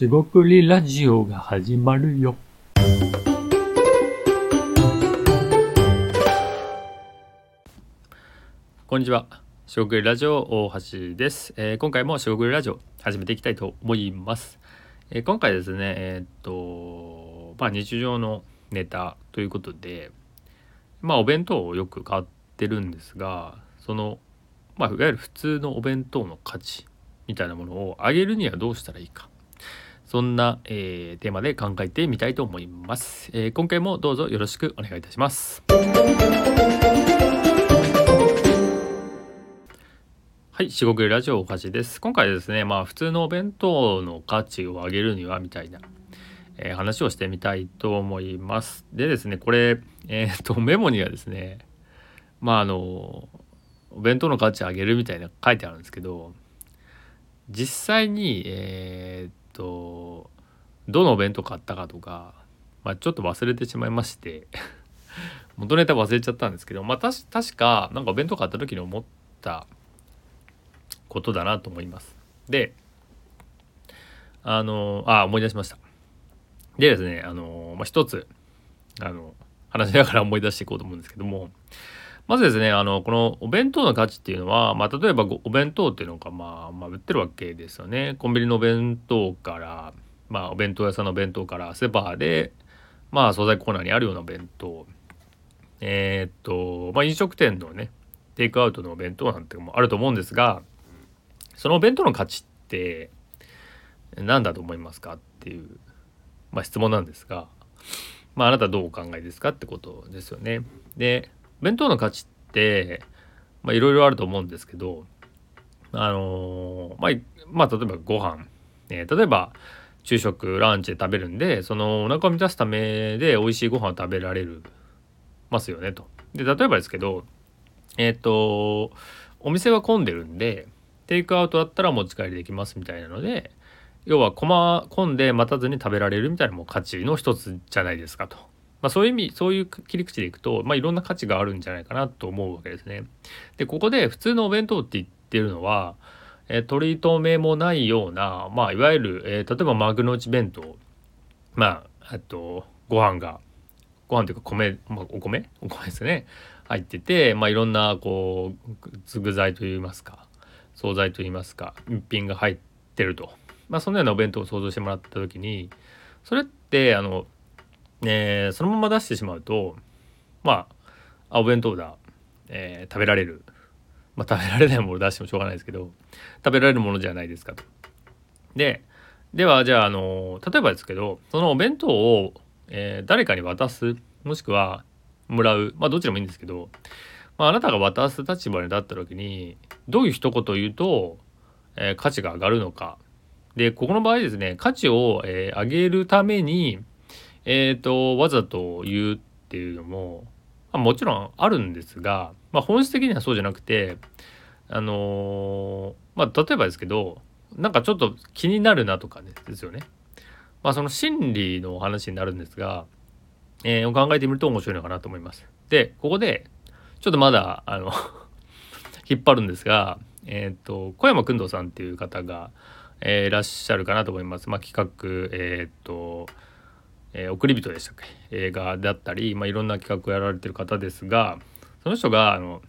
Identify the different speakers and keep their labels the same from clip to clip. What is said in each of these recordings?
Speaker 1: しごくりラジオが始まるよ。
Speaker 2: こんにちは。しごくりラジオ大橋です、えー今回もしごくりラジオ始めていきたいと思います。えー今回ですね、えーっと、まあ日常のネタということで、まあお弁当をよく買ってるんですが、その、まあいわゆる普通のお弁当の価値みたいなものを上げるにはどうしたらいいか。そんな、えーテーマで考えてみたいと思います、えー今回もどうぞよろしくお願いいたします。はい、四国ラジオおかしです。今回ですね、まあ普通のお弁当の価値を上げるにはみたいな、えー話をしてみたいと思います。でですね、これ、えーっと、メモにはですね、まああの、お弁当の価値上げるみたいな書いてあるんですけど、実際に、えーっと、どのお弁当買ったかとか、まあちょっと忘れてしまいまして、元ネタ忘れちゃったんですけど、まあたし確か、なんかお弁当買った時に思ったことだなと思います。で、あの、あ、思い出しました。でですね、あの、まあ、一つ、あの、話しながら思い出していこうと思うんですけども、まずですね、あの、このお弁当の価値っていうのは、まあ、例えばお弁当っていうのが、まあ、まあ、売ってるわけですよね。コンビニのお弁当から、まあ、お弁当屋さんの弁当から、スーパーで、まあ、惣菜コーナーにあるような弁当、えーっと、まあ、飲食店のね、テイクアウトのお弁当なんてもあると思うんですが、そのお弁当の価値って何だと思いますかっていう、まあ、質問なんですが、まあ、あなたどうお考えですかってことですよね。で弁当の価値っていろいろあると思うんですけどあのーまあ、まあ例えばご飯、えー例えば昼食ランチで食べるんでそのお腹を満たすためで美味しいご飯を食べられるますよねと。で例えばですけどえっ、とお店は混んでるんでテイクアウトだったら持ち帰りできますみたいなので要は混んで待たずに食べられるみたいなのも価値の一つじゃないですかと。まあ、そういう意味そういう切り口でいくと、まあ、いろんな価値があるんじゃないかなと思うわけですね。でここで普通のお弁当って言ってるのは、えー取り留めもないような、まあ、いわゆる、えー例えば幕の内弁当まああとご飯がご飯というか米、まあ、お米？お米ですね。入ってて、まあ、いろんなこう具材といいますか惣菜といいますか一品が入ってると、まあ、そのようなお弁当を想像してもらった時にそれってあの、えーそのまま出してしまうとまあお弁当だ、えー食べられる、まあ、食べられないもの出してもしょうがないですけど食べられるものじゃないですかと。でではじゃああの例えばですけどそのお弁当を、えー誰かに渡すもしくはもらうまあどちらもいいんですけど、まあ、あなたが渡す立場に立った時にどういう一言言うと、えー価値が上がるのかでここの場合ですね価値を、えー上げるために、えー、とわざと言うっていうのも、まあ、もちろんあるんですが、まあ、本質的にはそうじゃなくてあのーまあ例えばですけどなんかちょっと気になるなとかねですよね。まあその心理のお話になるんですが、えー考えてみると面白いのかなと思います。でここでちょっとまだあの 引っ張るんですが、えっ、と小山君堂さんっていう方が、えーいらっしゃるかなと思います。まあ、企画えっ、と、えー送り人でしたっけ？映画だったり、まあ、いろんな企画をやられてる方ですがその人があの、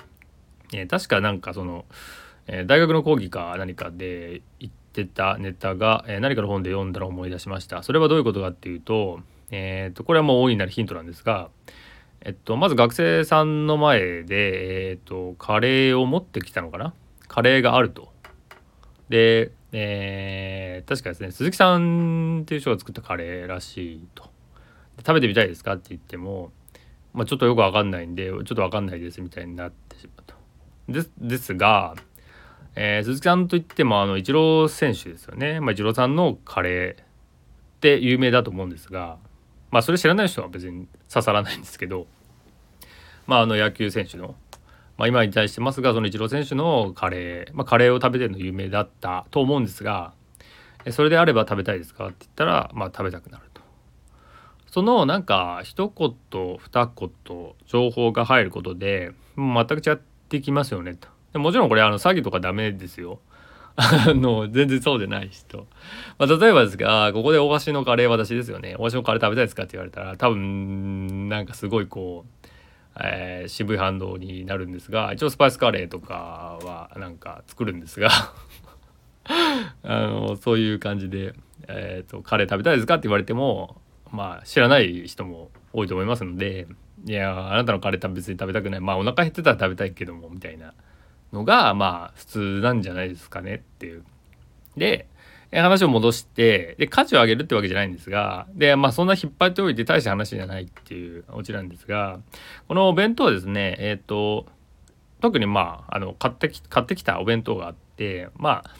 Speaker 2: えー確かなんかその、えー大学の講義か何かで言ってたネタが、え何かの本で読んだら思い出しました。それはどういうことかっていうと,、えー、とこれはもう大いなるヒントなんですが、えっと、まず学生さんの前で、えっと、カレーを持ってきたのかな？カレーがあると。で、えー確かですね鈴木さんっていう人が作ったカレーらしいと。食べてみたいですかって言っても、まあ、ちょっとよくわかんないんでちょっとわかんないですみたいになってしまうと。でですが、えー鈴木さんといってもあのイチロー選手ですよね、まあ、イチローさんのカレーって有名だと思うんですが、まあ、それ知らない人は別に刺さらないんですけど、まあ、あの野球選手の、まあ、今に対してますがそのイチロー選手のカレー、まあ、カレーを食べてるの有名だったと思うんですがえそれであれば食べたいですかって言ったら、まあ、食べたくなる。そのなんか一言二言情報が入ることで全く違ってきますよねと。でもちろんこれあの詐欺とかダメですよ。あの全然そうでない人、まあ、例えばですがここで大橋のカレー私ですよね大橋のカレー食べたいですかって言われたら多分なんかすごいこう、えー、渋い反応になるんですが一応スパイスカレーとかはなんか作るんですが あのそういう感じで、えーと「カレー食べたいですか?」って言われてもまあ知らない人も多いと思いますので「いやあなたのカレー別に食べたくないまあお腹減ってたら食べたいけども」みたいなのがまあ普通なんじゃないですかねっていう。で話を戻してで価値を上げるってわけじゃないんですがでまあそんな引っ張っておいて大した話じゃないっていうオチなんですがこのお弁当はですねえっ、ー、と特にまああの買ってき買ってきたお弁当があってまあ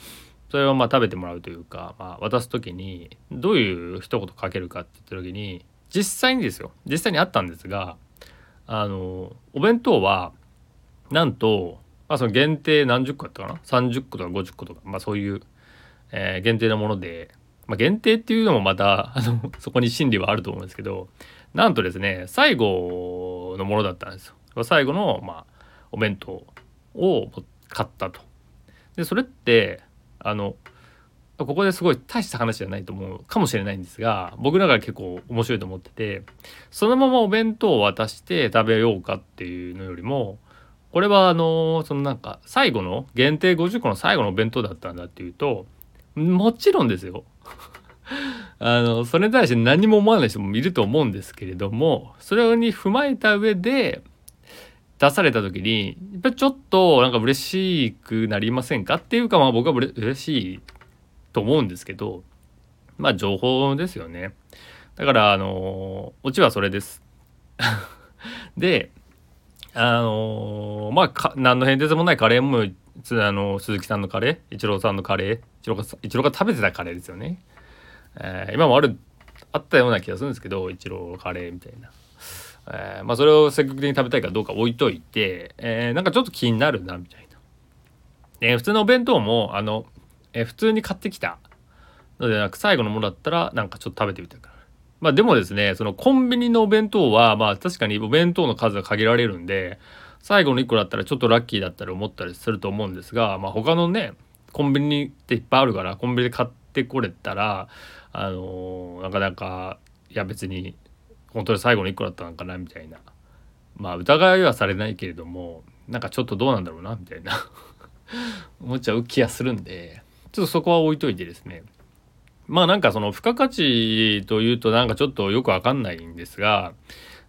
Speaker 2: それをまあ食べてもらうというか、まあ、渡す時にどういう一言かけるかって言った時に実際にですよ実際にあったんですがあのお弁当はなんと、まあ、その限定何十個やったかな？30個とか50個とか、まあ、そういう、えー、限定のもので、まあ、限定っていうのもまたあのそこに真理はあると思うんですけどなんとですね最後のものだったんですよ。最後の、まあ、お弁当を買ったと。でそれってあのここですごい大した話じゃないと思うかもしれないんですが僕らが結構面白いと思っててそのままお弁当を渡して食べようかっていうのよりもこれはあのそのなんか最後の限定50個の最後のお弁当だったんだっていうともちろんですよ。あのそれに対して何も思わない人もいると思うんですけれどもそれに踏まえた上で出された時にやっぱちょっとなんか嬉しくなりませんか？っていうかまあ僕は嬉しいと思うんですけどまあ情報ですよね。だからあのオチはそれです。であのまあか何の変哲もないカレーもあの鈴木さんのカレーイチローさんのカレーイチローがイチローが食べてたカレーですよね、えー、今もあるあったような気がするんですけどイチローカレーみたいな。えー、まあ、それを積極的に食べたいかどうか置いといて、えー、なんかちょっと気になるなみたいな。え、普通のお弁当もあの、え普通に買ってきたのでなく最後のものだったらなんかちょっと食べてみたいから。まあでもですねそのコンビニのお弁当はまあ確かにお弁当の数が限られるんで最後の1個だったらちょっとラッキーだったり思ったりすると思うんですが、まあ、他のねコンビニっていっぱいあるからコンビニで買ってこれたらあのー、なかなかいや別に本当に最後の1個だったのかなみたいな。まあ疑いはされないけれどもなんかちょっとどうなんだろうなみたいな。思っちゃう気がするんでちょっとそこは置いといてですね。まあなんかその付加価値というとなんかちょっとよくわかんないんですが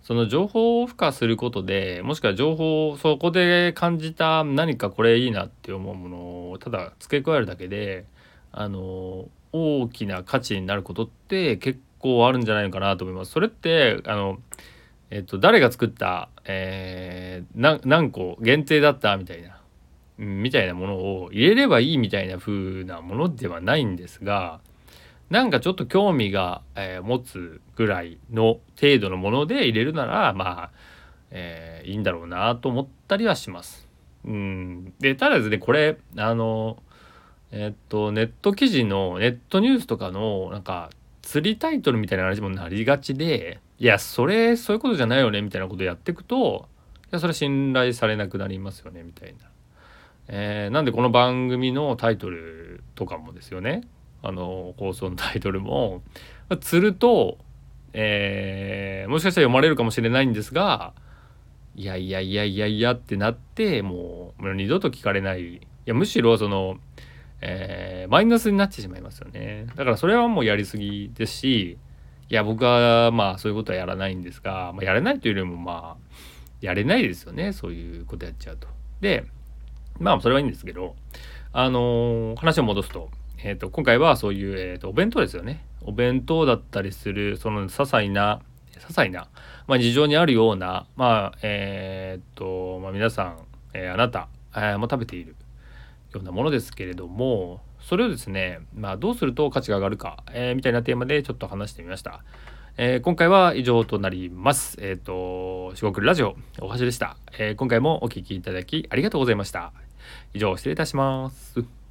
Speaker 2: その情報を付加することでもしくは情報をそこで感じた何かこれいいなって思うものをただ付け加えるだけであの大きな価値になることって結構あるんじゃないのかなと思います。それってあのえっと誰が作った、えー、何個限定だったみたいな、うん、みたいなものを入れればいいみたいな風なものではないんですがなんかちょっと興味が、えー、持つぐらいの程度のもので入れるならまあ、えー、いいんだろうなと思ったりはします。うん、でただですねこれあのえっとネット記事のネットニュースとかのなんか釣りタイトルみたいな話もなりがちでいやそれそういうことじゃないよねみたいなことやっていくといやそれ信頼されなくなりますよねみたいな。えー、なんでこの番組のタイトルとかもですよね。あの放送のタイトルも。釣ると、えー、もしかしたら読まれるかもしれないんですがいやいやいやいやいやってなってもう二度と聞かれない。いやむしろそのえー、マイナスになってしまいますよね。だからそれはもうやりすぎですし、いや、僕はまあそういうことはやらないんですが、まあ、やれないというよりもまあ、やれないですよね。そういうことやっちゃうと。で、まあそれはいいんですけど、あのー、話を戻すと、えっ、ー、と、今回はそういう、えっ、と、お弁当ですよね。お弁当だったりする、その些細な、些細な、まあ事情にあるような、まあ、えっと、まあ皆さん、えあなた、えも食べている。ようなものですけれどもそれをですね、まあ、どうすると価値が上がるか、えー、みたいなテーマでちょっと話してみました。えー、今回は以上となります。えっ、ー、と、四国ラジオ、おはしでした、えー。今回もお聴きいただきありがとうございました。以上、失礼いたします。